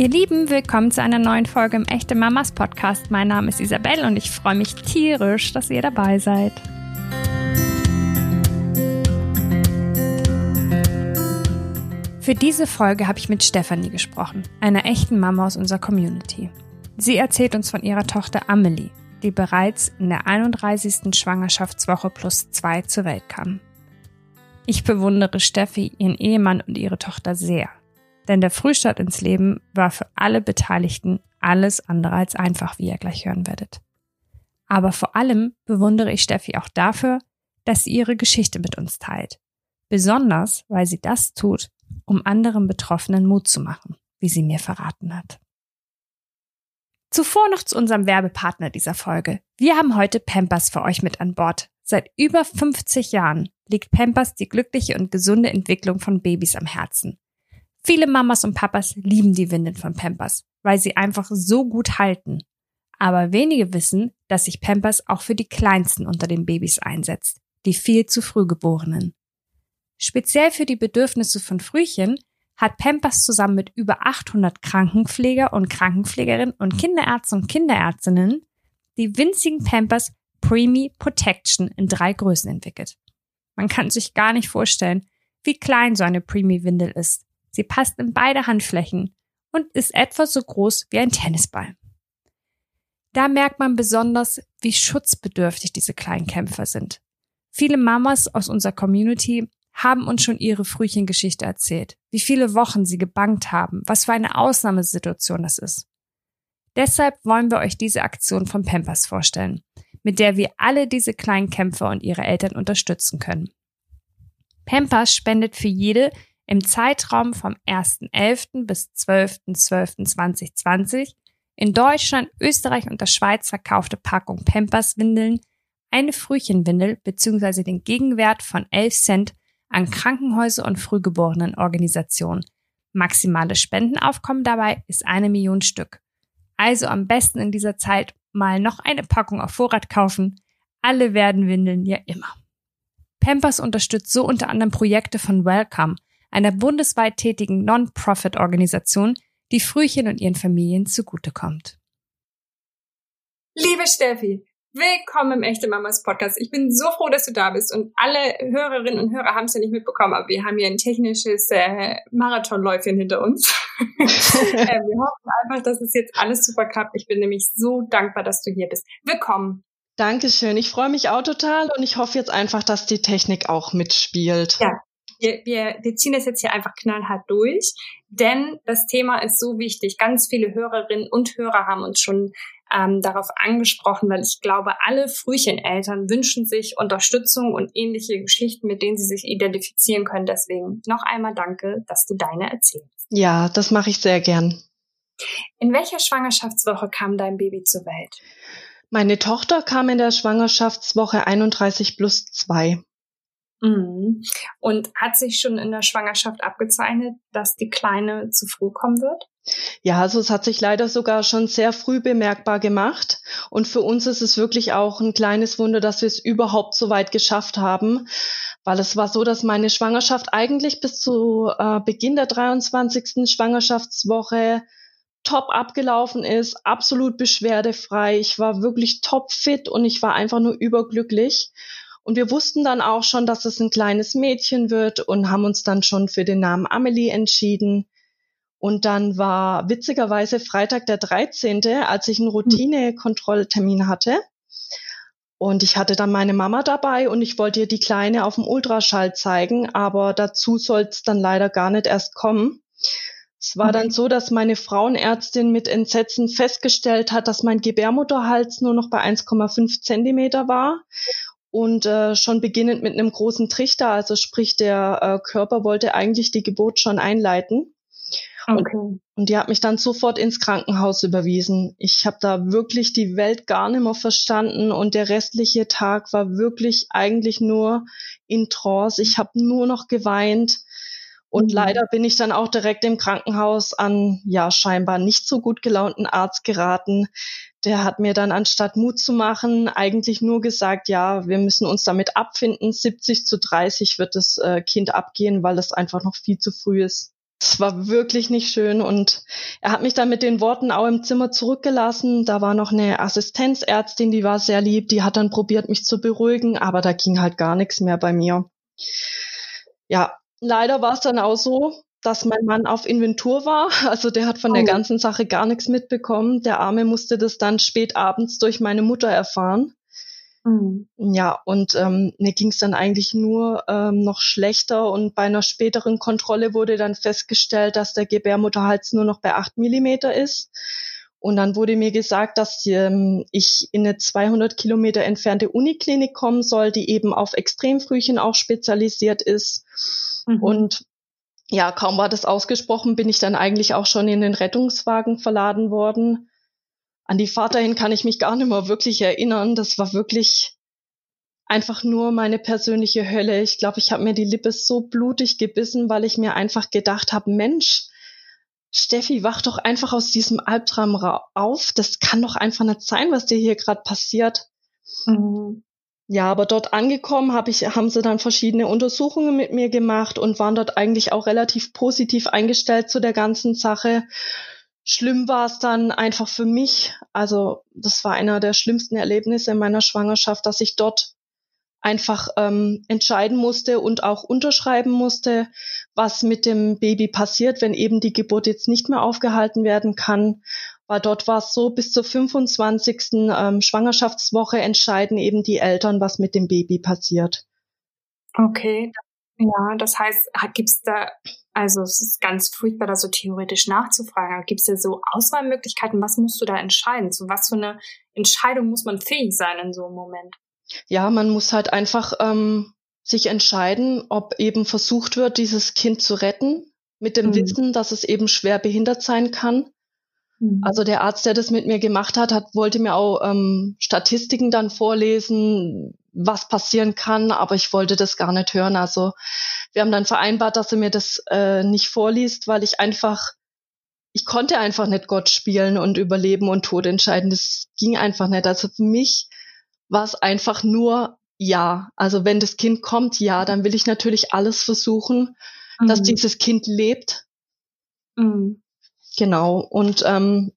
Ihr Lieben, willkommen zu einer neuen Folge im Echte Mamas Podcast. Mein Name ist Isabelle und ich freue mich tierisch, dass ihr dabei seid. Für diese Folge habe ich mit Stefanie gesprochen, einer echten Mama aus unserer Community. Sie erzählt uns von ihrer Tochter Amelie, die bereits in der 31. Schwangerschaftswoche plus zwei zur Welt kam. Ich bewundere Steffi, ihren Ehemann und ihre Tochter sehr. Denn der Frühstart ins Leben war für alle Beteiligten alles andere als einfach, wie ihr gleich hören werdet. Aber vor allem bewundere ich Steffi auch dafür, dass sie ihre Geschichte mit uns teilt. Besonders, weil sie das tut, um anderen Betroffenen Mut zu machen, wie sie mir verraten hat. Zuvor noch zu unserem Werbepartner dieser Folge. Wir haben heute Pampers für euch mit an Bord. Seit über 50 Jahren liegt Pampers die glückliche und gesunde Entwicklung von Babys am Herzen. Viele Mamas und Papas lieben die Windeln von Pampers, weil sie einfach so gut halten. Aber wenige wissen, dass sich Pampers auch für die Kleinsten unter den Babys einsetzt, die viel zu früh geborenen. Speziell für die Bedürfnisse von Frühchen hat Pampers zusammen mit über 800 Krankenpfleger und Krankenpflegerinnen und Kinderärzte und Kinderärztinnen die winzigen Pampers Preemie Protection in drei Größen entwickelt. Man kann sich gar nicht vorstellen, wie klein so eine Preemie Windel ist. Sie passt in beide Handflächen und ist etwa so groß wie ein Tennisball. Da merkt man besonders, wie schutzbedürftig diese kleinen Kämpfer sind. Viele Mamas aus unserer Community haben uns schon ihre Frühchengeschichte erzählt, wie viele Wochen sie gebankt haben, was für eine Ausnahmesituation das ist. Deshalb wollen wir euch diese Aktion von Pampers vorstellen, mit der wir alle diese kleinen Kämpfer und ihre Eltern unterstützen können. Pampers spendet für jede, im Zeitraum vom 1.11. bis 12.12.2020 in Deutschland, Österreich und der Schweiz verkaufte Packung Pampers Windeln eine Frühchenwindel bzw. den Gegenwert von 11 Cent an Krankenhäuser und Frühgeborenenorganisationen. Maximales Spendenaufkommen dabei ist eine Million Stück. Also am besten in dieser Zeit mal noch eine Packung auf Vorrat kaufen. Alle werden Windeln ja immer. Pampers unterstützt so unter anderem Projekte von Welcome, einer bundesweit tätigen Non-Profit-Organisation, die Frühchen und ihren Familien zugutekommt. Liebe Steffi, willkommen im Echte Mamas Podcast. Ich bin so froh, dass du da bist und alle Hörerinnen und Hörer haben es ja nicht mitbekommen, aber wir haben hier ein technisches äh, Marathonläufchen hinter uns. äh, wir hoffen einfach, dass es jetzt alles super klappt. Ich bin nämlich so dankbar, dass du hier bist. Willkommen. Dankeschön. Ich freue mich auch total und ich hoffe jetzt einfach, dass die Technik auch mitspielt. Ja, wir, wir, wir ziehen das jetzt hier einfach knallhart durch, denn das Thema ist so wichtig. Ganz viele Hörerinnen und Hörer haben uns schon ähm, darauf angesprochen, weil ich glaube, alle Frühcheneltern wünschen sich Unterstützung und ähnliche Geschichten, mit denen sie sich identifizieren können. Deswegen noch einmal danke, dass du deine erzählst. Ja, das mache ich sehr gern. In welcher Schwangerschaftswoche kam dein Baby zur Welt? Meine Tochter kam in der Schwangerschaftswoche 31 plus 2. Mhm. Und hat sich schon in der Schwangerschaft abgezeichnet, dass die Kleine zu früh kommen wird? Ja, also es hat sich leider sogar schon sehr früh bemerkbar gemacht. Und für uns ist es wirklich auch ein kleines Wunder, dass wir es überhaupt so weit geschafft haben. Weil es war so, dass meine Schwangerschaft eigentlich bis zu äh, Beginn der 23. Schwangerschaftswoche top abgelaufen ist, absolut beschwerdefrei. Ich war wirklich top fit und ich war einfach nur überglücklich. Und wir wussten dann auch schon, dass es ein kleines Mädchen wird und haben uns dann schon für den Namen Amelie entschieden. Und dann war witzigerweise Freitag der 13., als ich einen hm. Routinekontrolltermin hatte. Und ich hatte dann meine Mama dabei und ich wollte ihr die Kleine auf dem Ultraschall zeigen, aber dazu soll es dann leider gar nicht erst kommen. Es war okay. dann so, dass meine Frauenärztin mit Entsetzen festgestellt hat, dass mein Gebärmutterhals nur noch bei 1,5 Zentimeter war und äh, schon beginnend mit einem großen Trichter, also sprich der äh, Körper wollte eigentlich die Geburt schon einleiten. Okay. Und, und die hat mich dann sofort ins Krankenhaus überwiesen. Ich habe da wirklich die Welt gar nicht mehr verstanden und der restliche Tag war wirklich eigentlich nur in Trance. Ich habe nur noch geweint. Und mhm. leider bin ich dann auch direkt im Krankenhaus an, ja, scheinbar nicht so gut gelaunten Arzt geraten, der hat mir dann anstatt Mut zu machen, eigentlich nur gesagt, ja, wir müssen uns damit abfinden. 70 zu 30 wird das äh, Kind abgehen, weil es einfach noch viel zu früh ist. Es war wirklich nicht schön und er hat mich dann mit den Worten auch im Zimmer zurückgelassen. Da war noch eine Assistenzärztin, die war sehr lieb, die hat dann probiert, mich zu beruhigen, aber da ging halt gar nichts mehr bei mir. Ja, leider war es dann auch so, dass mein Mann auf Inventur war. Also der hat von oh. der ganzen Sache gar nichts mitbekommen. Der Arme musste das dann spät abends durch meine Mutter erfahren. Mhm. Ja, und ähm, mir ging es dann eigentlich nur ähm, noch schlechter und bei einer späteren Kontrolle wurde dann festgestellt, dass der Gebärmutterhals nur noch bei acht Millimeter ist. Und dann wurde mir gesagt, dass ähm, ich in eine 200 Kilometer entfernte Uniklinik kommen soll, die eben auf Extremfrühchen auch spezialisiert ist. Mhm. Und ja, kaum war das ausgesprochen, bin ich dann eigentlich auch schon in den Rettungswagen verladen worden. An die Fahrt dahin kann ich mich gar nicht mehr wirklich erinnern. Das war wirklich einfach nur meine persönliche Hölle. Ich glaube, ich habe mir die Lippe so blutig gebissen, weil ich mir einfach gedacht habe, Mensch, Steffi, wach doch einfach aus diesem Albtraum auf. Das kann doch einfach nicht sein, was dir hier gerade passiert. Mhm. Ja, aber dort angekommen hab ich, haben sie dann verschiedene Untersuchungen mit mir gemacht und waren dort eigentlich auch relativ positiv eingestellt zu der ganzen Sache. Schlimm war es dann einfach für mich. Also das war einer der schlimmsten Erlebnisse in meiner Schwangerschaft, dass ich dort einfach ähm, entscheiden musste und auch unterschreiben musste, was mit dem Baby passiert, wenn eben die Geburt jetzt nicht mehr aufgehalten werden kann weil dort war es so, bis zur 25. Ähm, Schwangerschaftswoche entscheiden eben die Eltern, was mit dem Baby passiert. Okay, ja, das heißt, gibt es da, also es ist ganz furchtbar, da so theoretisch nachzufragen, aber gibt es da so Auswahlmöglichkeiten, was musst du da entscheiden? So was für eine Entscheidung muss man fähig sein in so einem Moment? Ja, man muss halt einfach ähm, sich entscheiden, ob eben versucht wird, dieses Kind zu retten, mit dem mhm. Wissen, dass es eben schwer behindert sein kann. Also der Arzt, der das mit mir gemacht hat, hat wollte mir auch ähm, Statistiken dann vorlesen, was passieren kann, aber ich wollte das gar nicht hören. Also wir haben dann vereinbart, dass er mir das äh, nicht vorliest, weil ich einfach, ich konnte einfach nicht Gott spielen und über Leben und Tod entscheiden. Das ging einfach nicht. Also für mich war es einfach nur ja. Also wenn das Kind kommt, ja, dann will ich natürlich alles versuchen, mhm. dass dieses Kind lebt. Mhm. Genau. Und ähm,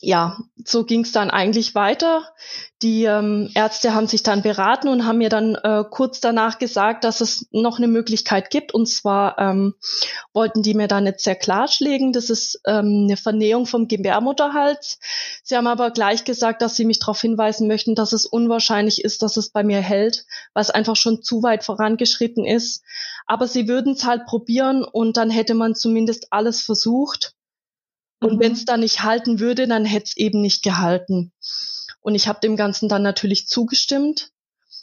ja, so ging es dann eigentlich weiter. Die ähm, Ärzte haben sich dann beraten und haben mir dann äh, kurz danach gesagt, dass es noch eine Möglichkeit gibt. Und zwar ähm, wollten die mir dann jetzt sehr klarschlägen, das ist ähm, eine Vernähung vom Gebärmutterhals. Sie haben aber gleich gesagt, dass sie mich darauf hinweisen möchten, dass es unwahrscheinlich ist, dass es bei mir hält, weil es einfach schon zu weit vorangeschritten ist. Aber sie würden es halt probieren und dann hätte man zumindest alles versucht. Und mhm. wenn es da nicht halten würde, dann hätte es eben nicht gehalten. Und ich habe dem Ganzen dann natürlich zugestimmt,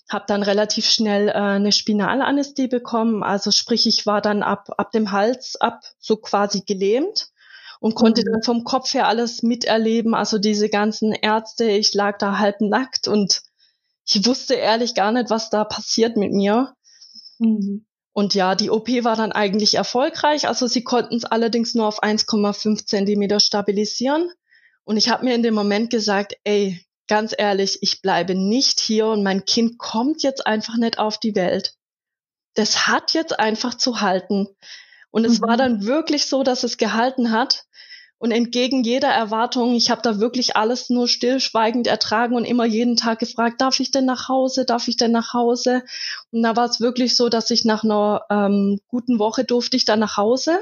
habe dann relativ schnell äh, eine Spinalanästhesie bekommen. Also sprich, ich war dann ab, ab dem Hals ab so quasi gelähmt und konnte mhm. dann vom Kopf her alles miterleben. Also diese ganzen Ärzte, ich lag da halb nackt und ich wusste ehrlich gar nicht, was da passiert mit mir. Mhm. Und ja, die OP war dann eigentlich erfolgreich. Also sie konnten es allerdings nur auf 1,5 Zentimeter stabilisieren. Und ich habe mir in dem Moment gesagt, ey, ganz ehrlich, ich bleibe nicht hier und mein Kind kommt jetzt einfach nicht auf die Welt. Das hat jetzt einfach zu halten. Und es mhm. war dann wirklich so, dass es gehalten hat. Und entgegen jeder Erwartung, ich habe da wirklich alles nur stillschweigend ertragen und immer jeden Tag gefragt, darf ich denn nach Hause, darf ich denn nach Hause? Und da war es wirklich so, dass ich nach einer ähm, guten Woche durfte ich dann nach Hause.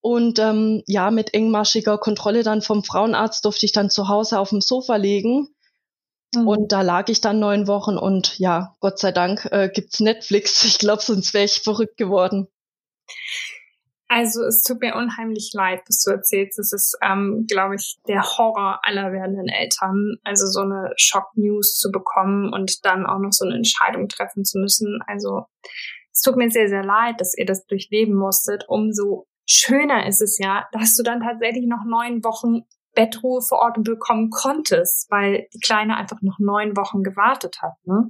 Und ähm, ja, mit engmaschiger Kontrolle dann vom Frauenarzt durfte ich dann zu Hause auf dem Sofa legen. Mhm. Und da lag ich dann neun Wochen und ja, Gott sei Dank äh, gibt's Netflix. Ich glaube, sonst wäre ich verrückt geworden. Also es tut mir unheimlich leid, was du erzählst. Es ist, ähm, glaube ich, der Horror aller werdenden Eltern, also so eine Schock-News zu bekommen und dann auch noch so eine Entscheidung treffen zu müssen. Also es tut mir sehr, sehr leid, dass ihr das durchleben musstet. Umso schöner ist es ja, dass du dann tatsächlich noch neun Wochen Bettruhe vor Ort bekommen konntest, weil die Kleine einfach noch neun Wochen gewartet hat. Ne?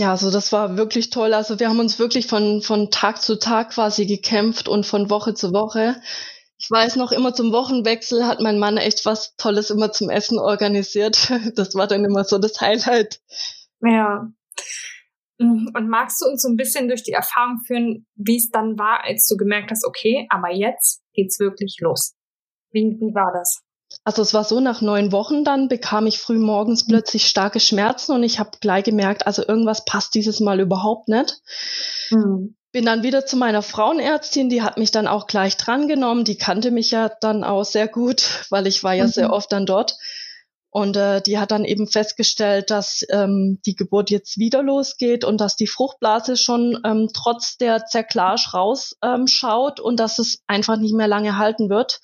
Ja, also das war wirklich toll. Also wir haben uns wirklich von, von Tag zu Tag quasi gekämpft und von Woche zu Woche. Ich weiß noch, immer zum Wochenwechsel hat mein Mann echt was Tolles immer zum Essen organisiert. Das war dann immer so das Highlight. Ja. Mhm. Und magst du uns so ein bisschen durch die Erfahrung führen, wie es dann war, als du gemerkt hast, okay, aber jetzt geht's wirklich los? Wie, wie war das? Also es war so, nach neun Wochen dann bekam ich früh morgens mhm. plötzlich starke Schmerzen und ich habe gleich gemerkt, also irgendwas passt dieses Mal überhaupt nicht. Mhm. Bin dann wieder zu meiner Frauenärztin, die hat mich dann auch gleich drangenommen. Die kannte mich ja dann auch sehr gut, weil ich war ja mhm. sehr oft dann dort. Und äh, die hat dann eben festgestellt, dass ähm, die Geburt jetzt wieder losgeht und dass die Fruchtblase schon ähm, trotz der Zerklage rausschaut ähm, und dass es einfach nicht mehr lange halten wird.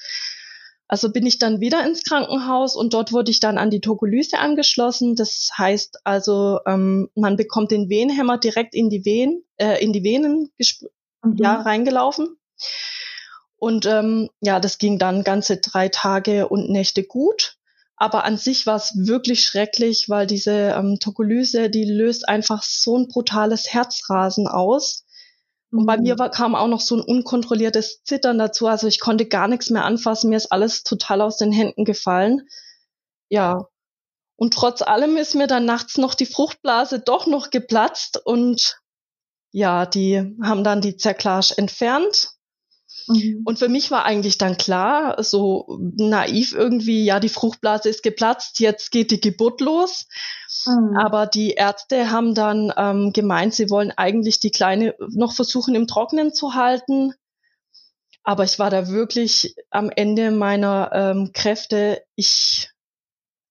Also bin ich dann wieder ins Krankenhaus und dort wurde ich dann an die Tokolyse angeschlossen. Das heißt also, ähm, man bekommt den Venenhemmer direkt in die Venen, äh, in die Venen mhm. ja, reingelaufen. Und ähm, ja, das ging dann ganze drei Tage und Nächte gut. Aber an sich war es wirklich schrecklich, weil diese ähm, Tokolyse, die löst einfach so ein brutales Herzrasen aus. Und mhm. bei mir mhm. war, kam auch noch so ein unkontrolliertes Zittern dazu. Also ich konnte gar nichts mehr anfassen. Mir ist alles total aus den Händen gefallen. Ja. Und trotz allem ist mir dann nachts noch die Fruchtblase doch noch geplatzt und ja, die haben dann die Zerklage entfernt Mhm. Und für mich war eigentlich dann klar, so naiv irgendwie, ja, die Fruchtblase ist geplatzt, jetzt geht die Geburt los. Mhm. Aber die Ärzte haben dann ähm, gemeint, sie wollen eigentlich die Kleine noch versuchen im Trocknen zu halten. Aber ich war da wirklich am Ende meiner ähm, Kräfte. Ich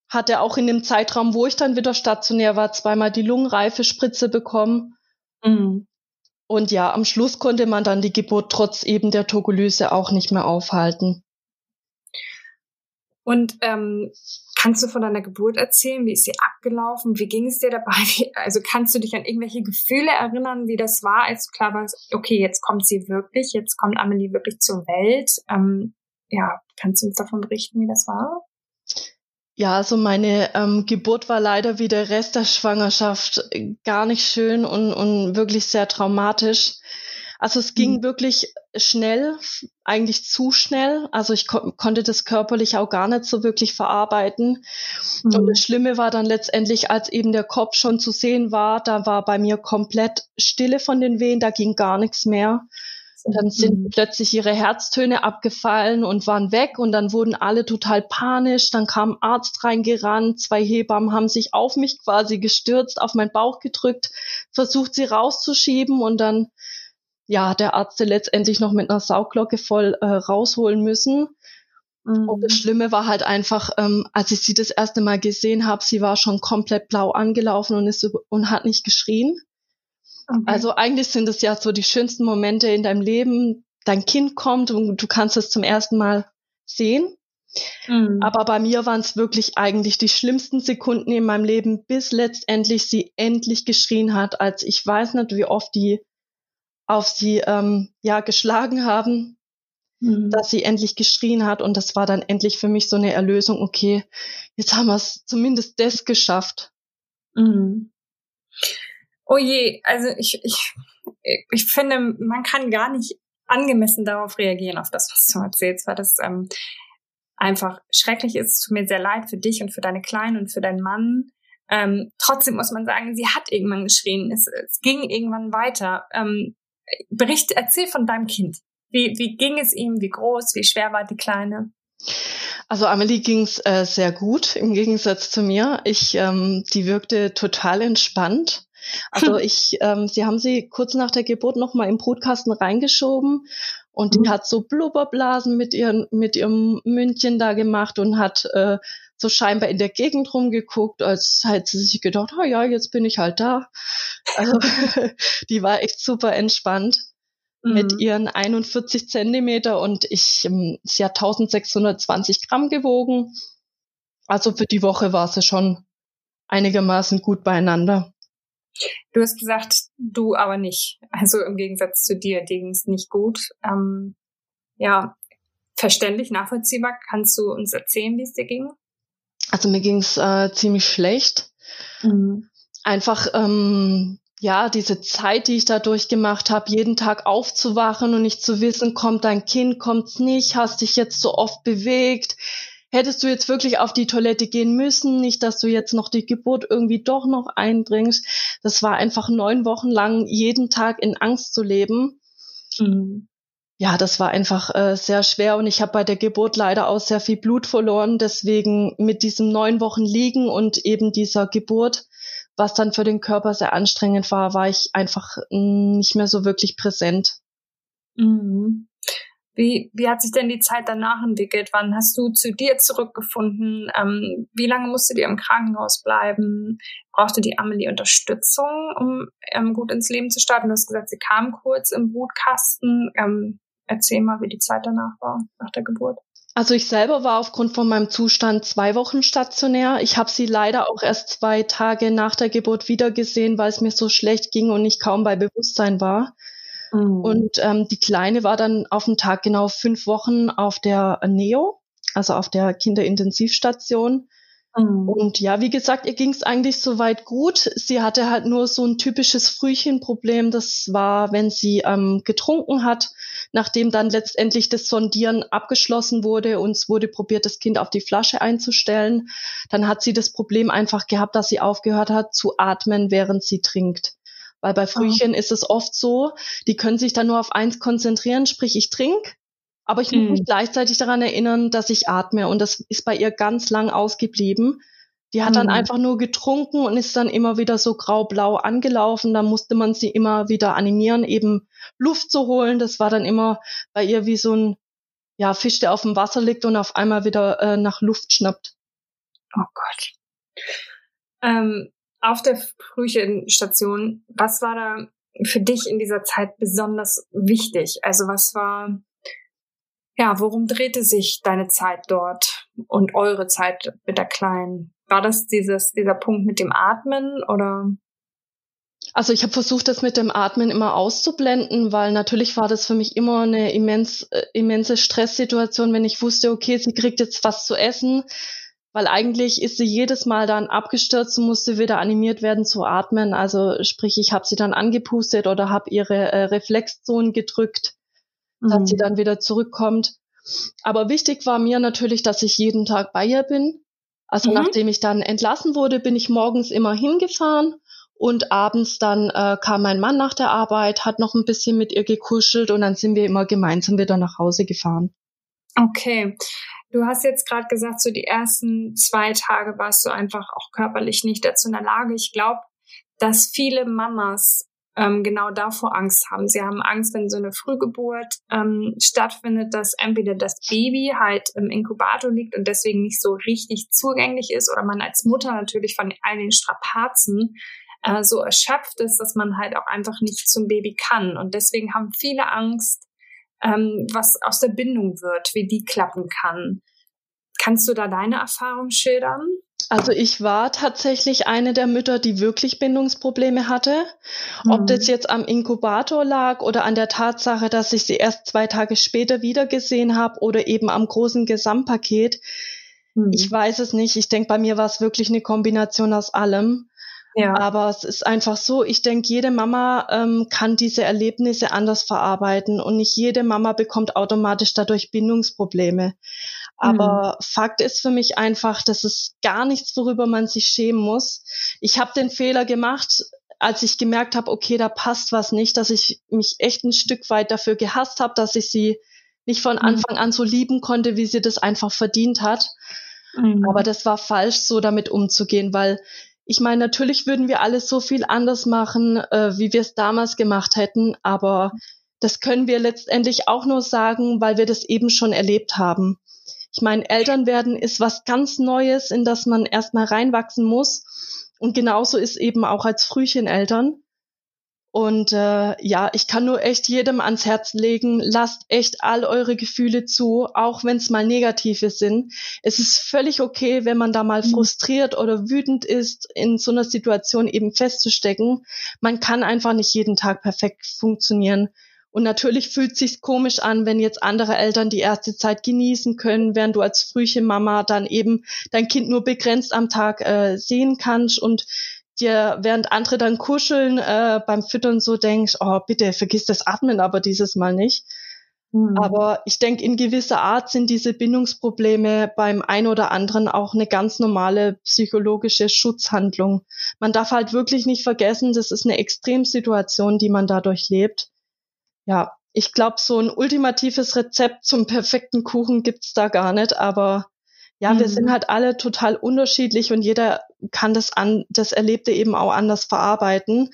hatte auch in dem Zeitraum, wo ich dann wieder stationär war, zweimal die Lungenreifespritze bekommen. Mhm. Und ja, am Schluss konnte man dann die Geburt trotz eben der Tokolyse auch nicht mehr aufhalten. Und ähm, kannst du von deiner Geburt erzählen? Wie ist sie abgelaufen? Wie ging es dir dabei? Also kannst du dich an irgendwelche Gefühle erinnern, wie das war, als du klar war, okay, jetzt kommt sie wirklich, jetzt kommt Amelie wirklich zur Welt? Ähm, ja, kannst du uns davon berichten, wie das war? Ja, also meine ähm, Geburt war leider wie der Rest der Schwangerschaft äh, gar nicht schön und, und wirklich sehr traumatisch. Also es ging mhm. wirklich schnell, eigentlich zu schnell. Also ich ko konnte das körperlich auch gar nicht so wirklich verarbeiten. Mhm. Und das Schlimme war dann letztendlich, als eben der Kopf schon zu sehen war, da war bei mir komplett Stille von den Wehen, da ging gar nichts mehr. Und dann sind mhm. plötzlich ihre Herztöne abgefallen und waren weg und dann wurden alle total panisch. Dann kam ein Arzt reingerannt, zwei Hebammen haben sich auf mich quasi gestürzt, auf meinen Bauch gedrückt, versucht sie rauszuschieben und dann, ja, der Arzt letztendlich noch mit einer Sauglocke voll äh, rausholen müssen. Mhm. Und das Schlimme war halt einfach, ähm, als ich sie das erste Mal gesehen habe, sie war schon komplett blau angelaufen und ist und hat nicht geschrien. Okay. Also eigentlich sind es ja so die schönsten Momente in deinem Leben. Dein Kind kommt und du kannst es zum ersten Mal sehen. Mhm. Aber bei mir waren es wirklich eigentlich die schlimmsten Sekunden in meinem Leben, bis letztendlich sie endlich geschrien hat, als ich weiß nicht, wie oft die auf sie ähm, ja geschlagen haben, mhm. dass sie endlich geschrien hat und das war dann endlich für mich so eine Erlösung. Okay, jetzt haben wir es zumindest das geschafft. Mhm. Oh je, also ich, ich, ich finde, man kann gar nicht angemessen darauf reagieren, auf das, was du erzählst, weil das ähm, einfach schrecklich ist. Es tut mir sehr leid für dich und für deine Kleinen und für deinen Mann. Ähm, trotzdem muss man sagen, sie hat irgendwann geschrien. Es, es ging irgendwann weiter. Ähm, Bericht, erzähl von deinem Kind. Wie, wie ging es ihm? Wie groß? Wie schwer war die Kleine? Also Amelie ging's äh, sehr gut im Gegensatz zu mir. Ich, ähm, die wirkte total entspannt. Also ich, ähm, sie haben sie kurz nach der Geburt nochmal im Brutkasten reingeschoben und mhm. die hat so Blubberblasen mit ihren, mit ihrem Mündchen da gemacht und hat äh, so scheinbar in der Gegend rumgeguckt, als hätte sie sich gedacht, oh ja, jetzt bin ich halt da. Also die war echt super entspannt mhm. mit ihren 41 Zentimeter und ich, ähm, sie hat 1620 Gramm gewogen. Also für die Woche war sie schon einigermaßen gut beieinander. Du hast gesagt, du aber nicht. Also im Gegensatz zu dir, dir ging es nicht gut. Ähm, ja, verständlich, nachvollziehbar. Kannst du uns erzählen, wie es dir ging? Also mir ging es äh, ziemlich schlecht. Mhm. Einfach, ähm, ja, diese Zeit, die ich da durchgemacht habe, jeden Tag aufzuwachen und nicht zu wissen, kommt dein Kind, kommt's nicht, hast dich jetzt so oft bewegt, hättest du jetzt wirklich auf die Toilette gehen müssen, nicht, dass du jetzt noch die Geburt irgendwie doch noch einbringst. Das war einfach neun Wochen lang jeden Tag in Angst zu leben. Mhm. Ja, das war einfach äh, sehr schwer und ich habe bei der Geburt leider auch sehr viel Blut verloren. Deswegen mit diesem neun Wochen Liegen und eben dieser Geburt, was dann für den Körper sehr anstrengend war, war ich einfach nicht mehr so wirklich präsent. Mhm. Wie, wie hat sich denn die Zeit danach entwickelt? Wann hast du zu dir zurückgefunden? Ähm, wie lange musstet ihr im Krankenhaus bleiben? Brauchte die Amelie Unterstützung, um ähm, gut ins Leben zu starten? Du hast gesagt, sie kam kurz im Brutkasten. Ähm, erzähl mal, wie die Zeit danach war, nach der Geburt. Also ich selber war aufgrund von meinem Zustand zwei Wochen stationär. Ich habe sie leider auch erst zwei Tage nach der Geburt wiedergesehen, weil es mir so schlecht ging und ich kaum bei Bewusstsein war. Mhm. Und ähm, die Kleine war dann auf dem Tag genau fünf Wochen auf der Neo, also auf der Kinderintensivstation. Mhm. Und ja, wie gesagt, ihr ging es eigentlich soweit gut. Sie hatte halt nur so ein typisches Frühchenproblem. Das war, wenn sie ähm, getrunken hat, nachdem dann letztendlich das Sondieren abgeschlossen wurde und es wurde probiert, das Kind auf die Flasche einzustellen. Dann hat sie das Problem einfach gehabt, dass sie aufgehört hat zu atmen, während sie trinkt. Weil bei Frühchen oh. ist es oft so, die können sich dann nur auf eins konzentrieren, sprich ich trinke, aber ich muss mhm. mich gleichzeitig daran erinnern, dass ich atme. Und das ist bei ihr ganz lang ausgeblieben. Die hat dann mhm. einfach nur getrunken und ist dann immer wieder so grau-blau angelaufen. Da musste man sie immer wieder animieren, eben Luft zu holen. Das war dann immer bei ihr wie so ein ja, Fisch, der auf dem Wasser liegt und auf einmal wieder äh, nach Luft schnappt. Oh Gott. Ähm, auf der Frühchenstation, was war da für dich in dieser Zeit besonders wichtig? Also was war, ja, worum drehte sich deine Zeit dort und eure Zeit mit der Kleinen? War das dieses, dieser Punkt mit dem Atmen oder? Also ich habe versucht, das mit dem Atmen immer auszublenden, weil natürlich war das für mich immer eine immens, äh, immense Stresssituation, wenn ich wusste, okay, sie kriegt jetzt was zu essen, weil eigentlich ist sie jedes Mal dann abgestürzt und musste wieder animiert werden zu atmen. Also sprich, ich habe sie dann angepustet oder habe ihre äh, Reflexzonen gedrückt, mhm. dass sie dann wieder zurückkommt. Aber wichtig war mir natürlich, dass ich jeden Tag bei ihr bin. Also mhm. nachdem ich dann entlassen wurde, bin ich morgens immer hingefahren und abends dann äh, kam mein Mann nach der Arbeit, hat noch ein bisschen mit ihr gekuschelt und dann sind wir immer gemeinsam wieder nach Hause gefahren. Okay. Du hast jetzt gerade gesagt, so die ersten zwei Tage warst du einfach auch körperlich nicht dazu in der Lage. Ich glaube, dass viele Mamas ähm, genau davor Angst haben. Sie haben Angst, wenn so eine Frühgeburt ähm, stattfindet, dass entweder das Baby halt im Inkubator liegt und deswegen nicht so richtig zugänglich ist oder man als Mutter natürlich von all den Strapazen äh, so erschöpft ist, dass man halt auch einfach nicht zum Baby kann. Und deswegen haben viele Angst, ähm, was aus der Bindung wird, wie die klappen kann. Kannst du da deine Erfahrung schildern? Also ich war tatsächlich eine der Mütter, die wirklich Bindungsprobleme hatte. Mhm. Ob das jetzt am Inkubator lag oder an der Tatsache, dass ich sie erst zwei Tage später wiedergesehen habe oder eben am großen Gesamtpaket. Mhm. Ich weiß es nicht. Ich denke, bei mir war es wirklich eine Kombination aus allem. Ja. Aber es ist einfach so, ich denke, jede Mama ähm, kann diese Erlebnisse anders verarbeiten und nicht jede Mama bekommt automatisch dadurch Bindungsprobleme. Aber mhm. Fakt ist für mich einfach, das ist gar nichts, worüber man sich schämen muss. Ich habe den Fehler gemacht, als ich gemerkt habe, okay, da passt was nicht, dass ich mich echt ein Stück weit dafür gehasst habe, dass ich sie nicht von mhm. Anfang an so lieben konnte, wie sie das einfach verdient hat. Mhm. Aber das war falsch, so damit umzugehen, weil ich meine, natürlich würden wir alles so viel anders machen, äh, wie wir es damals gemacht hätten, aber das können wir letztendlich auch nur sagen, weil wir das eben schon erlebt haben. Ich meine, Eltern werden ist was ganz Neues, in das man erstmal reinwachsen muss. Und genauso ist eben auch als Frühcheneltern. Und äh, ja, ich kann nur echt jedem ans Herz legen, lasst echt all eure Gefühle zu, auch wenn es mal negative sind. Es ist völlig okay, wenn man da mal mhm. frustriert oder wütend ist, in so einer Situation eben festzustecken. Man kann einfach nicht jeden Tag perfekt funktionieren. Und natürlich fühlt sich's komisch an, wenn jetzt andere Eltern die erste Zeit genießen können, während du als Frühchenmama dann eben dein Kind nur begrenzt am Tag äh, sehen kannst und dir, während andere dann kuscheln, äh, beim Füttern so denkst, oh, bitte, vergiss das Atmen aber dieses Mal nicht. Mhm. Aber ich denke, in gewisser Art sind diese Bindungsprobleme beim ein oder anderen auch eine ganz normale psychologische Schutzhandlung. Man darf halt wirklich nicht vergessen, das ist eine Extremsituation, die man dadurch lebt. Ja, ich glaube, so ein ultimatives Rezept zum perfekten Kuchen gibt's da gar nicht, aber ja, mhm. wir sind halt alle total unterschiedlich und jeder kann das an, das Erlebte eben auch anders verarbeiten.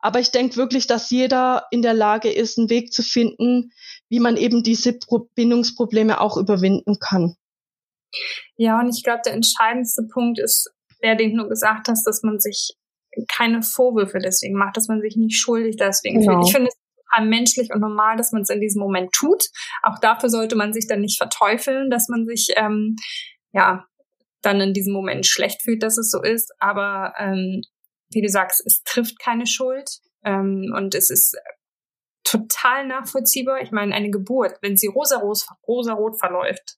Aber ich denke wirklich, dass jeder in der Lage ist, einen Weg zu finden, wie man eben diese Bindungsprobleme auch überwinden kann. Ja, und ich glaube, der entscheidendste Punkt ist, der, den du gesagt hast, dass man sich keine Vorwürfe deswegen macht, dass man sich nicht schuldig deswegen genau. fühlt. Ich finde es total menschlich und normal, dass man es in diesem Moment tut. Auch dafür sollte man sich dann nicht verteufeln, dass man sich ähm, ja dann in diesem Moment schlecht fühlt, dass es so ist. Aber ähm, wie du sagst, es trifft keine Schuld ähm, und es ist total nachvollziehbar. Ich meine, eine Geburt, wenn sie rosarot rosa verläuft,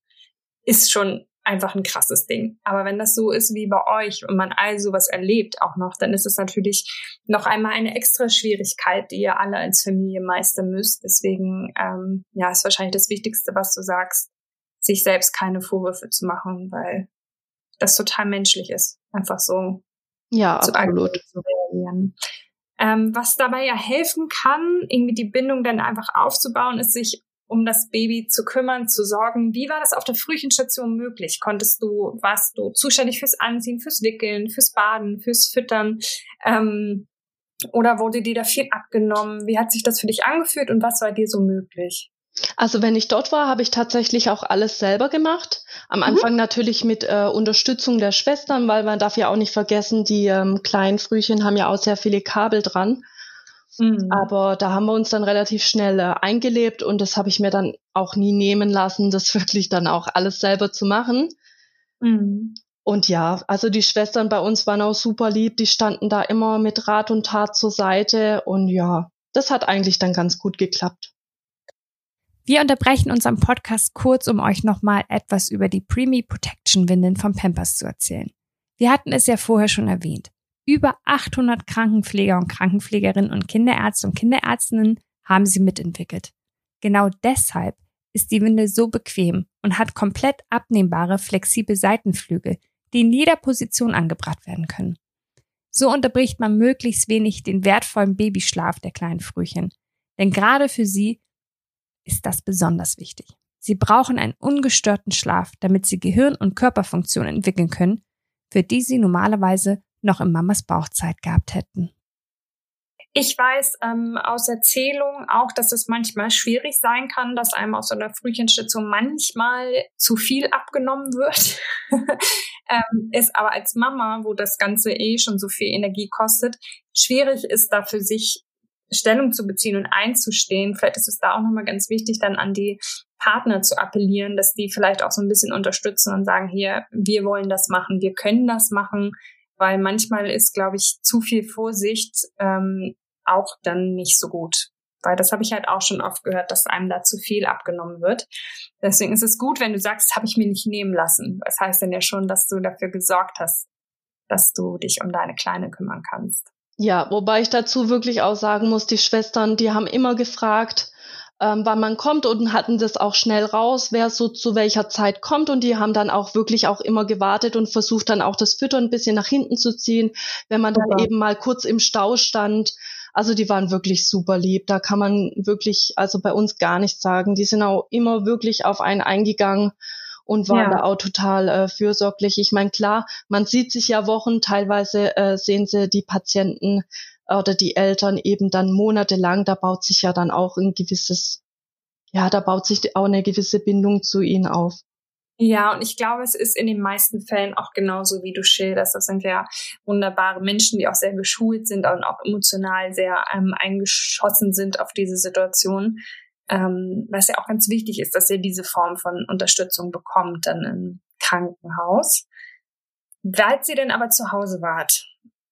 ist schon einfach ein krasses Ding. Aber wenn das so ist wie bei euch und man all sowas erlebt auch noch, dann ist es natürlich noch einmal eine extra Schwierigkeit, die ihr alle als Familie meistern müsst. Deswegen, ähm, ja, ist wahrscheinlich das Wichtigste, was du sagst, sich selbst keine Vorwürfe zu machen, weil das total menschlich ist, einfach so ja, absolut. zu reagieren. Ähm, was dabei ja helfen kann, irgendwie die Bindung dann einfach aufzubauen, ist sich um das Baby zu kümmern, zu sorgen. Wie war das auf der Frühchenstation möglich? Konntest du, warst du zuständig fürs Anziehen, fürs Wickeln, fürs Baden, fürs Füttern? Ähm, oder wurde dir da viel abgenommen? Wie hat sich das für dich angefühlt und was war dir so möglich? Also wenn ich dort war, habe ich tatsächlich auch alles selber gemacht. Am mhm. Anfang mhm. natürlich mit äh, Unterstützung der Schwestern, weil man darf ja auch nicht vergessen, die ähm, kleinen Frühchen haben ja auch sehr viele Kabel dran. Mhm. Aber da haben wir uns dann relativ schnell äh, eingelebt und das habe ich mir dann auch nie nehmen lassen, das wirklich dann auch alles selber zu machen. Mhm. Und ja, also die Schwestern bei uns waren auch super lieb, die standen da immer mit Rat und Tat zur Seite und ja, das hat eigentlich dann ganz gut geklappt. Wir unterbrechen unseren Podcast kurz, um euch nochmal etwas über die Preemie Protection Windeln von Pampers zu erzählen. Wir hatten es ja vorher schon erwähnt. Über 800 Krankenpfleger und Krankenpflegerinnen und Kinderärzte und Kinderärztinnen haben sie mitentwickelt. Genau deshalb ist die Windel so bequem und hat komplett abnehmbare, flexible Seitenflügel, die in jeder Position angebracht werden können. So unterbricht man möglichst wenig den wertvollen Babyschlaf der kleinen Frühchen. Denn gerade für sie ist das besonders wichtig. Sie brauchen einen ungestörten Schlaf, damit sie Gehirn- und Körperfunktionen entwickeln können, für die sie normalerweise noch in Mamas Bauchzeit gehabt hätten. Ich weiß ähm, aus Erzählungen auch, dass es manchmal schwierig sein kann, dass einem aus so einer Frühchenstation manchmal zu viel abgenommen wird. ähm, ist aber als Mama, wo das Ganze eh schon so viel Energie kostet, schwierig ist da für sich Stellung zu beziehen und einzustehen. Vielleicht ist es da auch nochmal ganz wichtig, dann an die Partner zu appellieren, dass die vielleicht auch so ein bisschen unterstützen und sagen, hier, wir wollen das machen, wir können das machen, weil manchmal ist, glaube ich, zu viel Vorsicht ähm, auch dann nicht so gut. Weil das habe ich halt auch schon oft gehört, dass einem da zu viel abgenommen wird. Deswegen ist es gut, wenn du sagst, habe ich mir nicht nehmen lassen. Das heißt dann ja schon, dass du dafür gesorgt hast, dass du dich um deine Kleine kümmern kannst. Ja, wobei ich dazu wirklich auch sagen muss, die Schwestern, die haben immer gefragt, ähm, wann man kommt und hatten das auch schnell raus, wer so zu welcher Zeit kommt und die haben dann auch wirklich auch immer gewartet und versucht dann auch das Füttern ein bisschen nach hinten zu ziehen, wenn man dann ja. eben mal kurz im Stau stand. Also die waren wirklich super lieb. Da kann man wirklich, also bei uns gar nichts sagen. Die sind auch immer wirklich auf einen eingegangen und waren ja. da auch total äh, fürsorglich. Ich meine, klar, man sieht sich ja Wochen, teilweise äh, sehen sie die Patienten oder die Eltern eben dann monatelang, da baut sich ja dann auch ein gewisses, ja, da baut sich auch eine gewisse Bindung zu ihnen auf. Ja, und ich glaube, es ist in den meisten Fällen auch genauso, wie du schilderst. Das sind ja wunderbare Menschen, die auch sehr geschult sind und auch emotional sehr ähm, eingeschossen sind auf diese Situation ähm, was ja auch ganz wichtig ist, dass ihr diese Form von Unterstützung bekommt dann im Krankenhaus. Als ihr denn aber zu Hause wart,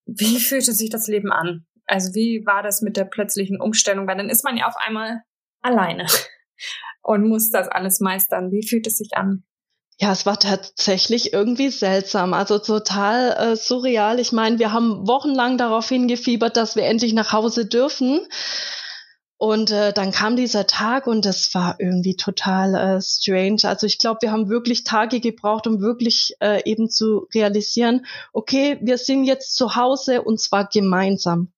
wie fühlte sich das Leben an? Also wie war das mit der plötzlichen Umstellung? Weil dann ist man ja auf einmal alleine und muss das alles meistern. Wie fühlt es sich an? Ja, es war tatsächlich irgendwie seltsam, also total äh, surreal. Ich meine, wir haben wochenlang darauf hingefiebert, dass wir endlich nach Hause dürfen. Und äh, dann kam dieser Tag und das war irgendwie total äh, strange. Also ich glaube, wir haben wirklich Tage gebraucht, um wirklich äh, eben zu realisieren, okay, wir sind jetzt zu Hause und zwar gemeinsam.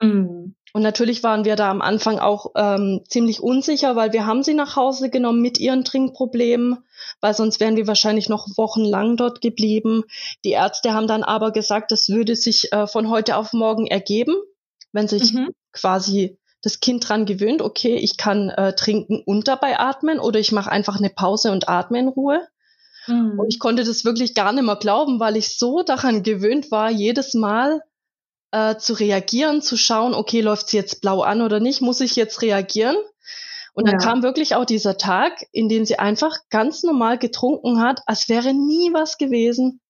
Mhm. Und natürlich waren wir da am Anfang auch ähm, ziemlich unsicher, weil wir haben sie nach Hause genommen mit ihren Trinkproblemen, weil sonst wären wir wahrscheinlich noch wochenlang dort geblieben. Die Ärzte haben dann aber gesagt, das würde sich äh, von heute auf morgen ergeben, wenn sich mhm. quasi das Kind dran gewöhnt, okay, ich kann äh, trinken und dabei atmen oder ich mache einfach eine Pause und atme in Ruhe. Mhm. Und ich konnte das wirklich gar nicht mehr glauben, weil ich so daran gewöhnt war, jedes Mal äh, zu reagieren, zu schauen, okay, läuft sie jetzt blau an oder nicht, muss ich jetzt reagieren? Und dann ja. kam wirklich auch dieser Tag, in dem sie einfach ganz normal getrunken hat, als wäre nie was gewesen.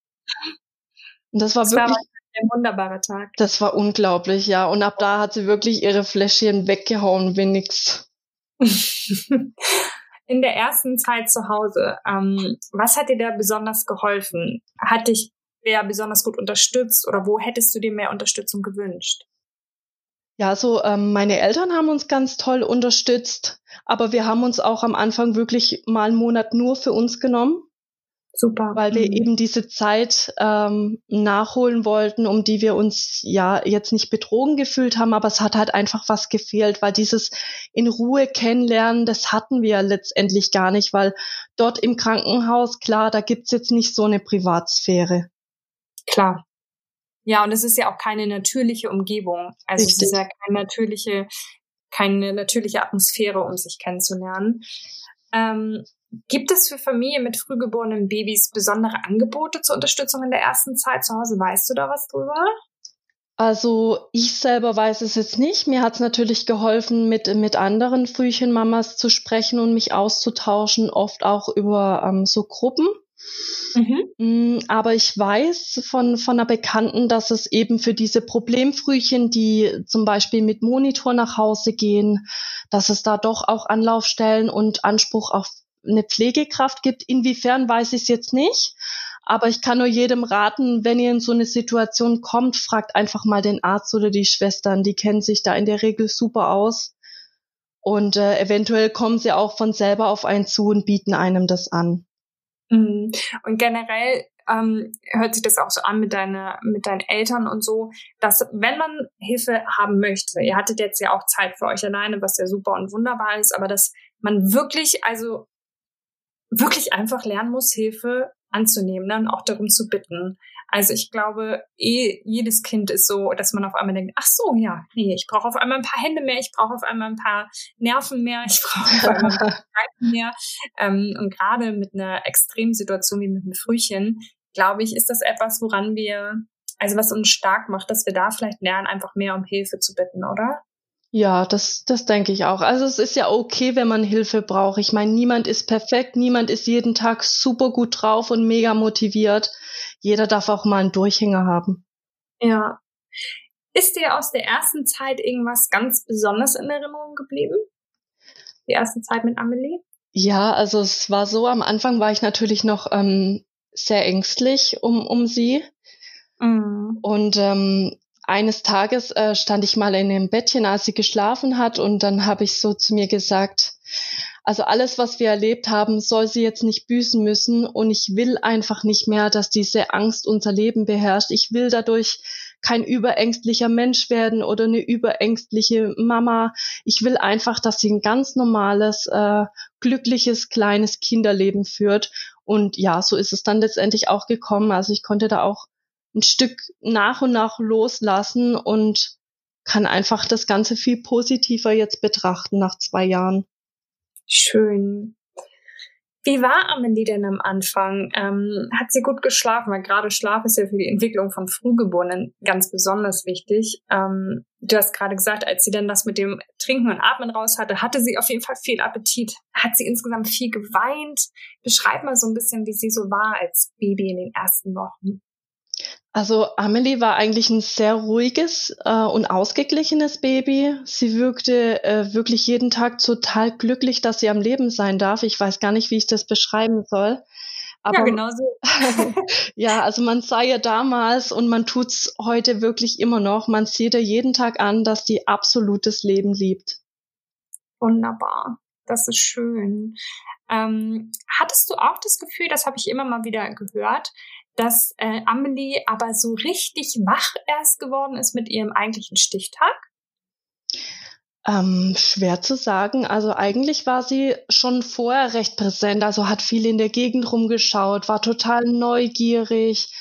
Und das war das wirklich. War ein wunderbarer Tag. Das war unglaublich, ja. Und ab da hat sie wirklich ihre Fläschchen weggehauen wie nix. In der ersten Zeit zu Hause, ähm, was hat dir da besonders geholfen? Hat dich wer besonders gut unterstützt oder wo hättest du dir mehr Unterstützung gewünscht? Ja, so ähm, meine Eltern haben uns ganz toll unterstützt, aber wir haben uns auch am Anfang wirklich mal einen Monat nur für uns genommen. Super. Weil wir mhm. eben diese Zeit ähm, nachholen wollten, um die wir uns ja jetzt nicht betrogen gefühlt haben, aber es hat halt einfach was gefehlt, weil dieses in Ruhe kennenlernen, das hatten wir letztendlich gar nicht, weil dort im Krankenhaus, klar, da gibt's jetzt nicht so eine Privatsphäre. Klar. Ja, und es ist ja auch keine natürliche Umgebung. Also Richtig. es ist ja keine natürliche, keine natürliche Atmosphäre, um sich kennenzulernen. Ähm, gibt es für Familien mit frühgeborenen Babys besondere Angebote zur Unterstützung in der ersten Zeit zu Hause? Weißt du da was drüber? Also ich selber weiß es jetzt nicht. Mir hat es natürlich geholfen, mit, mit anderen Frühchenmamas zu sprechen und mich auszutauschen, oft auch über ähm, so Gruppen. Mhm. Mm, aber ich weiß von, von einer Bekannten, dass es eben für diese Problemfrühchen, die zum Beispiel mit Monitor nach Hause gehen, dass es da doch auch Anlaufstellen und Anspruch auf eine Pflegekraft gibt. Inwiefern weiß ich es jetzt nicht. Aber ich kann nur jedem raten, wenn ihr in so eine Situation kommt, fragt einfach mal den Arzt oder die Schwestern. Die kennen sich da in der Regel super aus. Und äh, eventuell kommen sie auch von selber auf einen zu und bieten einem das an. Mhm. Und generell ähm, hört sich das auch so an mit, deiner, mit deinen Eltern und so, dass wenn man Hilfe haben möchte, ihr hattet jetzt ja auch Zeit für euch alleine, was ja super und wunderbar ist, aber dass man wirklich, also wirklich einfach lernen muss, Hilfe anzunehmen ne, und auch darum zu bitten. Also ich glaube, eh, jedes Kind ist so, dass man auf einmal denkt, ach so, ja, nee, ich brauche auf einmal ein paar Hände mehr, ich brauche auf einmal ein paar Nerven mehr, ich brauche auf einmal ein paar Zeiten mehr. Ähm, und gerade mit einer extremen Situation wie mit einem Frühchen, glaube ich, ist das etwas, woran wir, also was uns stark macht, dass wir da vielleicht lernen, einfach mehr um Hilfe zu bitten, oder? Ja, das, das denke ich auch. Also es ist ja okay, wenn man Hilfe braucht. Ich meine, niemand ist perfekt, niemand ist jeden Tag super gut drauf und mega motiviert. Jeder darf auch mal einen Durchhänger haben. Ja. Ist dir aus der ersten Zeit irgendwas ganz Besonderes in Erinnerung geblieben? Die erste Zeit mit Amelie? Ja, also es war so, am Anfang war ich natürlich noch ähm, sehr ängstlich um, um sie. Mhm. Und ähm, eines Tages äh, stand ich mal in dem Bettchen, als sie geschlafen hat, und dann habe ich so zu mir gesagt, also alles, was wir erlebt haben, soll sie jetzt nicht büßen müssen. Und ich will einfach nicht mehr, dass diese Angst unser Leben beherrscht. Ich will dadurch kein überängstlicher Mensch werden oder eine überängstliche Mama. Ich will einfach, dass sie ein ganz normales, äh, glückliches, kleines Kinderleben führt. Und ja, so ist es dann letztendlich auch gekommen. Also ich konnte da auch ein Stück nach und nach loslassen und kann einfach das Ganze viel positiver jetzt betrachten nach zwei Jahren. Schön. Wie war Amelie denn am Anfang? Ähm, hat sie gut geschlafen? Weil gerade Schlaf ist ja für die Entwicklung von Frühgeborenen ganz besonders wichtig. Ähm, du hast gerade gesagt, als sie dann das mit dem Trinken und Atmen raus hatte, hatte sie auf jeden Fall viel Appetit. Hat sie insgesamt viel geweint? Beschreib mal so ein bisschen, wie sie so war als Baby in den ersten Wochen. Also Amelie war eigentlich ein sehr ruhiges äh, und ausgeglichenes Baby. Sie wirkte äh, wirklich jeden Tag total glücklich, dass sie am Leben sein darf. Ich weiß gar nicht, wie ich das beschreiben soll. Aber, ja, genau so. ja, also man sah ja damals und man tut's heute wirklich immer noch. Man sieht ihr jeden Tag an, dass sie absolutes Leben liebt. Wunderbar. Das ist schön. Ähm, hattest du auch das Gefühl, das habe ich immer mal wieder gehört, dass äh, Amelie aber so richtig wach erst geworden ist mit ihrem eigentlichen Stichtag? Ähm, schwer zu sagen. Also eigentlich war sie schon vorher recht präsent, also hat viel in der Gegend rumgeschaut, war total neugierig.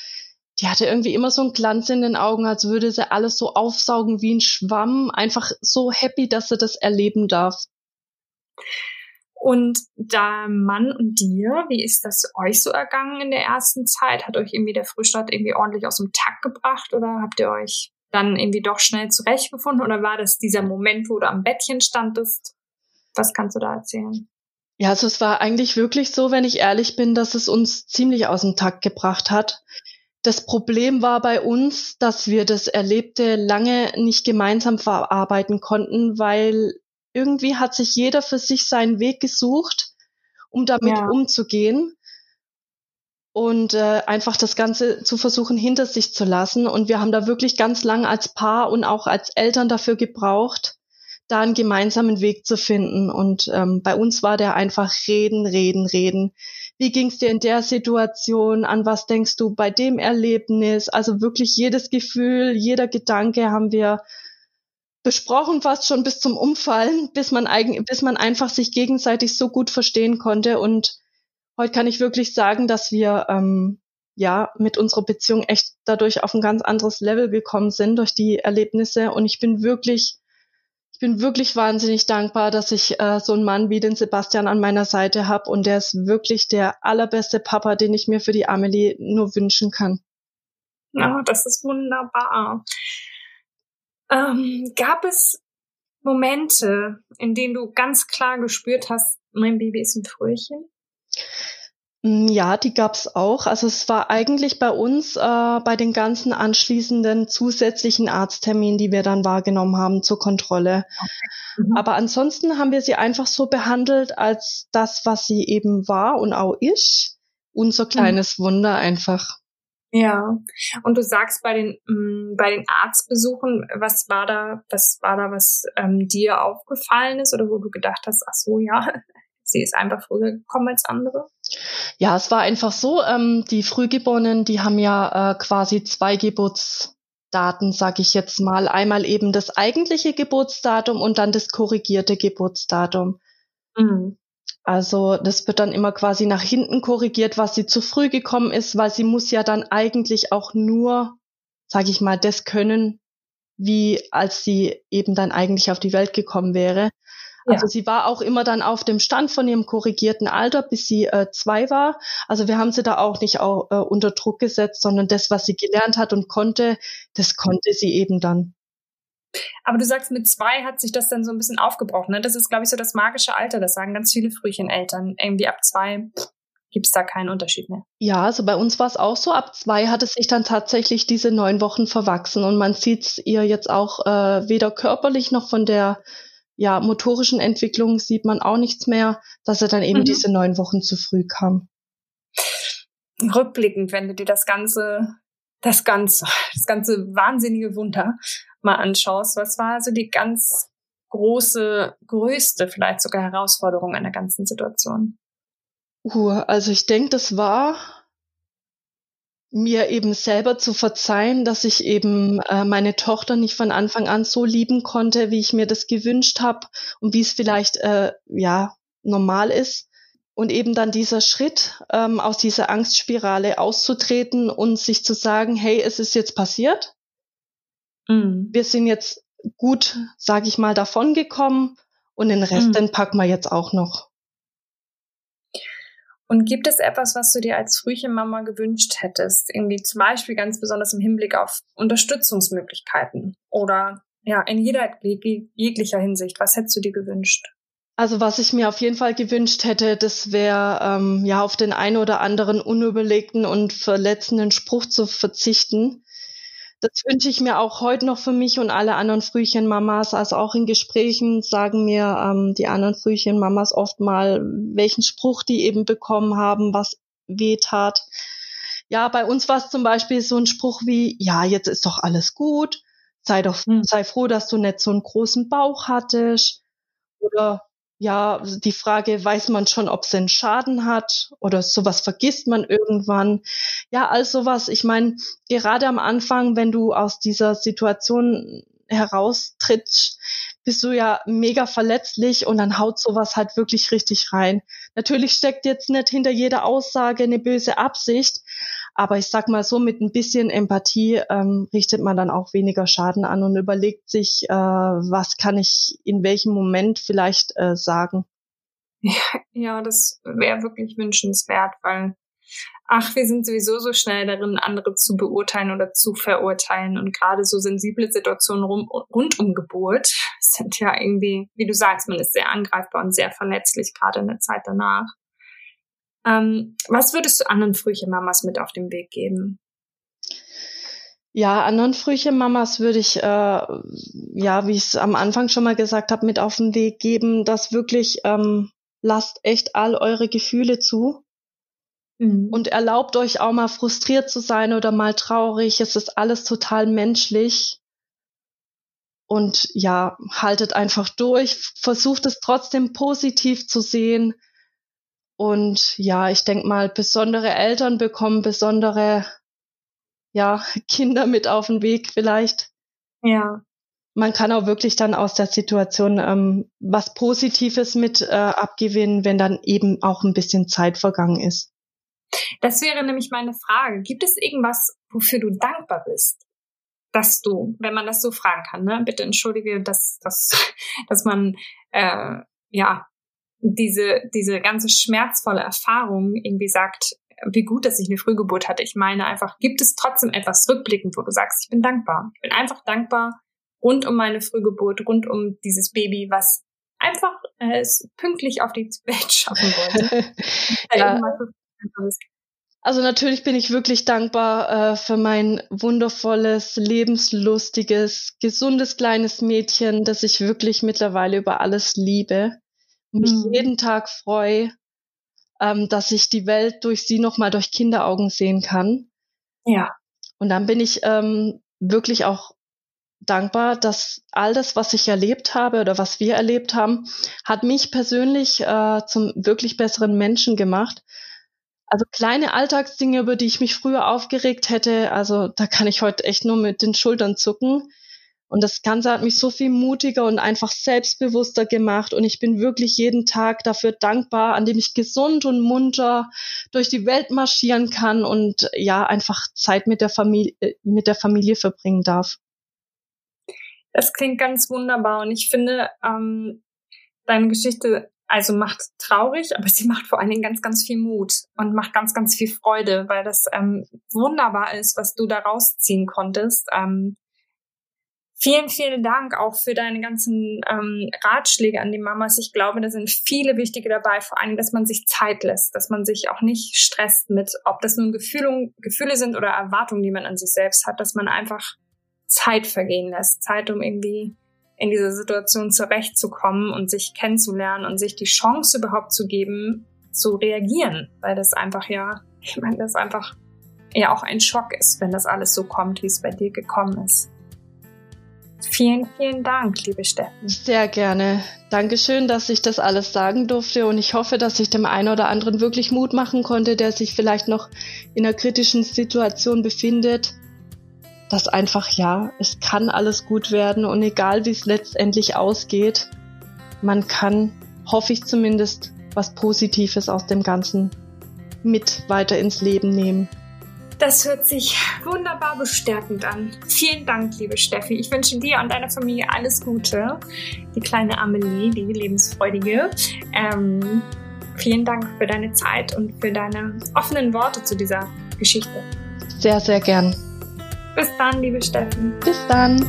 Die hatte irgendwie immer so einen Glanz in den Augen, als würde sie alles so aufsaugen wie ein Schwamm. Einfach so happy, dass sie das erleben darf. Und da Mann und dir, wie ist das euch so ergangen in der ersten Zeit? Hat euch irgendwie der Frühstart irgendwie ordentlich aus dem Takt gebracht oder habt ihr euch dann irgendwie doch schnell zurechtgefunden oder war das dieser Moment, wo du am Bettchen standest? Was kannst du da erzählen? Ja, also es war eigentlich wirklich so, wenn ich ehrlich bin, dass es uns ziemlich aus dem Takt gebracht hat. Das Problem war bei uns, dass wir das Erlebte lange nicht gemeinsam verarbeiten konnten, weil irgendwie hat sich jeder für sich seinen Weg gesucht, um damit ja. umzugehen und äh, einfach das Ganze zu versuchen hinter sich zu lassen. Und wir haben da wirklich ganz lang als Paar und auch als Eltern dafür gebraucht, da einen gemeinsamen Weg zu finden. Und ähm, bei uns war der einfach reden, reden, reden. Wie ging's dir in der Situation? An was denkst du bei dem Erlebnis? Also wirklich jedes Gefühl, jeder Gedanke haben wir besprochen, fast schon bis zum Umfallen, bis man, eigen, bis man einfach sich gegenseitig so gut verstehen konnte und heute kann ich wirklich sagen, dass wir ähm, ja mit unserer Beziehung echt dadurch auf ein ganz anderes Level gekommen sind durch die Erlebnisse. Und ich bin wirklich, ich bin wirklich wahnsinnig dankbar, dass ich äh, so einen Mann wie den Sebastian an meiner Seite habe. Und der ist wirklich der allerbeste Papa, den ich mir für die Amelie nur wünschen kann. Ja, das ist wunderbar. Ähm, gab es Momente, in denen du ganz klar gespürt hast, mein Baby ist ein Fröhchen? Mm, ja, die gab's auch. Also es war eigentlich bei uns äh, bei den ganzen anschließenden zusätzlichen Arztterminen, die wir dann wahrgenommen haben zur Kontrolle. Okay. Mhm. Aber ansonsten haben wir sie einfach so behandelt als das, was sie eben war und auch ist. Unser mhm. kleines mhm. Wunder einfach. Ja, und du sagst bei den mh, mm, bei den Arztbesuchen, was war da, was war da, was ähm, dir aufgefallen ist oder wo du gedacht hast, ach so, ja, sie ist einfach früher gekommen als andere? Ja, es war einfach so, ähm, die Frühgeborenen, die haben ja äh, quasi zwei Geburtsdaten, sage ich jetzt mal. Einmal eben das eigentliche Geburtsdatum und dann das korrigierte Geburtsdatum. Mhm. Also das wird dann immer quasi nach hinten korrigiert, was sie zu früh gekommen ist, weil sie muss ja dann eigentlich auch nur, sage ich mal, das können, wie als sie eben dann eigentlich auf die Welt gekommen wäre. Also sie war auch immer dann auf dem Stand von ihrem korrigierten Alter, bis sie äh, zwei war. Also wir haben sie da auch nicht auch, äh, unter Druck gesetzt, sondern das, was sie gelernt hat und konnte, das konnte sie eben dann. Aber du sagst, mit zwei hat sich das dann so ein bisschen aufgebrochen. Ne? Das ist, glaube ich, so das magische Alter. Das sagen ganz viele Frühcheneltern. Irgendwie ab zwei gibt es da keinen Unterschied mehr. Ja, also bei uns war es auch so. Ab zwei hat es sich dann tatsächlich diese neun Wochen verwachsen. Und man sieht ihr jetzt auch äh, weder körperlich noch von der ja, motorischen Entwicklung sieht man auch nichts mehr, dass er dann eben mhm. diese neun Wochen zu früh kam. Rückblickend, wenn du dir das ganze, das ganze, das ganze wahnsinnige Wunder mal anschaust, was war also die ganz große, größte, vielleicht sogar Herausforderung an der ganzen Situation? Uh, also ich denke, das war mir eben selber zu verzeihen, dass ich eben äh, meine Tochter nicht von Anfang an so lieben konnte, wie ich mir das gewünscht habe und wie es vielleicht äh, ja normal ist. Und eben dann dieser Schritt, ähm, aus dieser Angstspirale auszutreten und sich zu sagen, hey, es ist jetzt passiert. Mhm. Wir sind jetzt gut, sage ich mal, davongekommen und den Rest, mhm. den packen wir jetzt auch noch. Und gibt es etwas, was du dir als Frühchenmama gewünscht hättest? Irgendwie zum Beispiel ganz besonders im Hinblick auf Unterstützungsmöglichkeiten oder ja, in jeder jeglicher Hinsicht. Was hättest du dir gewünscht? Also was ich mir auf jeden Fall gewünscht hätte, das wäre ähm, ja auf den einen oder anderen unüberlegten und verletzenden Spruch zu verzichten, das wünsche ich mir auch heute noch für mich und alle anderen Frühchenmamas. Also auch in Gesprächen sagen mir ähm, die anderen Frühchenmamas oft mal, welchen Spruch die eben bekommen haben, was weh tat. Ja, bei uns war es zum Beispiel so ein Spruch wie, ja, jetzt ist doch alles gut. Sei doch, hm. sei froh, dass du nicht so einen großen Bauch hattest. Oder ja, die Frage, weiß man schon, ob es einen Schaden hat oder sowas vergisst man irgendwann. Ja, all sowas. Ich meine, gerade am Anfang, wenn du aus dieser Situation heraustrittst, bist du ja mega verletzlich und dann haut sowas halt wirklich richtig rein. Natürlich steckt jetzt nicht hinter jeder Aussage eine böse Absicht, aber ich sag mal so, mit ein bisschen Empathie ähm, richtet man dann auch weniger Schaden an und überlegt sich, äh, was kann ich in welchem Moment vielleicht äh, sagen. Ja, das wäre wirklich wünschenswert, weil ach, wir sind sowieso so schnell darin, andere zu beurteilen oder zu verurteilen. Und gerade so sensible Situationen rum, rund um Geburt sind ja irgendwie, wie du sagst, man ist sehr angreifbar und sehr verletzlich, gerade in der Zeit danach. Ähm, was würdest du anderen Frühchenmamas mit auf den Weg geben? Ja, anderen Frühchenmamas würde ich, äh, ja, wie ich es am Anfang schon mal gesagt habe, mit auf den Weg geben, dass wirklich ähm, lasst echt all eure Gefühle zu Mhm. Und erlaubt euch auch mal frustriert zu sein oder mal traurig. Es ist alles total menschlich. Und ja, haltet einfach durch, versucht es trotzdem positiv zu sehen. Und ja, ich denke mal, besondere Eltern bekommen besondere ja, Kinder mit auf den Weg vielleicht. Ja. Man kann auch wirklich dann aus der Situation ähm, was Positives mit äh, abgewinnen, wenn dann eben auch ein bisschen Zeit vergangen ist. Das wäre nämlich meine Frage. Gibt es irgendwas, wofür du dankbar bist? Dass du, wenn man das so fragen kann, ne? Bitte entschuldige, dass, dass, dass man äh, ja diese, diese ganze schmerzvolle Erfahrung irgendwie sagt, wie gut, dass ich eine Frühgeburt hatte. Ich meine einfach, gibt es trotzdem etwas rückblickend, wo du sagst, ich bin dankbar. Ich bin einfach dankbar rund um meine Frühgeburt, rund um dieses Baby, was einfach äh, es pünktlich auf die Welt schaffen wollte. ja. Also natürlich bin ich wirklich dankbar äh, für mein wundervolles, lebenslustiges, gesundes kleines Mädchen, das ich wirklich mittlerweile über alles liebe. Mich mhm. jeden Tag freue, ähm, dass ich die Welt durch sie nochmal durch Kinderaugen sehen kann. Ja. Und dann bin ich ähm, wirklich auch dankbar, dass all das, was ich erlebt habe oder was wir erlebt haben, hat mich persönlich äh, zum wirklich besseren Menschen gemacht. Also kleine Alltagsdinge, über die ich mich früher aufgeregt hätte, also da kann ich heute echt nur mit den Schultern zucken. Und das Ganze hat mich so viel mutiger und einfach selbstbewusster gemacht. Und ich bin wirklich jeden Tag dafür dankbar, an dem ich gesund und munter durch die Welt marschieren kann und ja, einfach Zeit mit der Familie, äh, mit der Familie verbringen darf. Das klingt ganz wunderbar. Und ich finde, ähm, deine Geschichte also macht traurig, aber sie macht vor allen Dingen ganz, ganz viel Mut und macht ganz, ganz viel Freude, weil das ähm, wunderbar ist, was du da rausziehen konntest. Ähm, vielen, vielen Dank auch für deine ganzen ähm, Ratschläge an die Mamas. Ich glaube, da sind viele wichtige dabei, vor allem, dass man sich Zeit lässt, dass man sich auch nicht stresst mit, ob das nun Gefühle, Gefühle sind oder Erwartungen, die man an sich selbst hat, dass man einfach Zeit vergehen lässt. Zeit, um irgendwie in dieser Situation zurechtzukommen und sich kennenzulernen und sich die Chance überhaupt zu geben, zu reagieren, weil das einfach ja, ich meine, das einfach ja auch ein Schock ist, wenn das alles so kommt, wie es bei dir gekommen ist. Vielen, vielen Dank, liebe Steffen. Sehr gerne. Dankeschön, dass ich das alles sagen durfte und ich hoffe, dass ich dem einen oder anderen wirklich Mut machen konnte, der sich vielleicht noch in einer kritischen Situation befindet, dass einfach ja, es kann alles gut werden und egal wie es letztendlich ausgeht, man kann, hoffe ich zumindest, was Positives aus dem Ganzen mit weiter ins Leben nehmen. Das hört sich wunderbar bestärkend an. Vielen Dank, liebe Steffi. Ich wünsche dir und deiner Familie alles Gute. Die kleine Amelie, die lebensfreudige. Ähm, vielen Dank für deine Zeit und für deine offenen Worte zu dieser Geschichte. Sehr, sehr gern. Bis dann, liebe Steffen. Bis dann.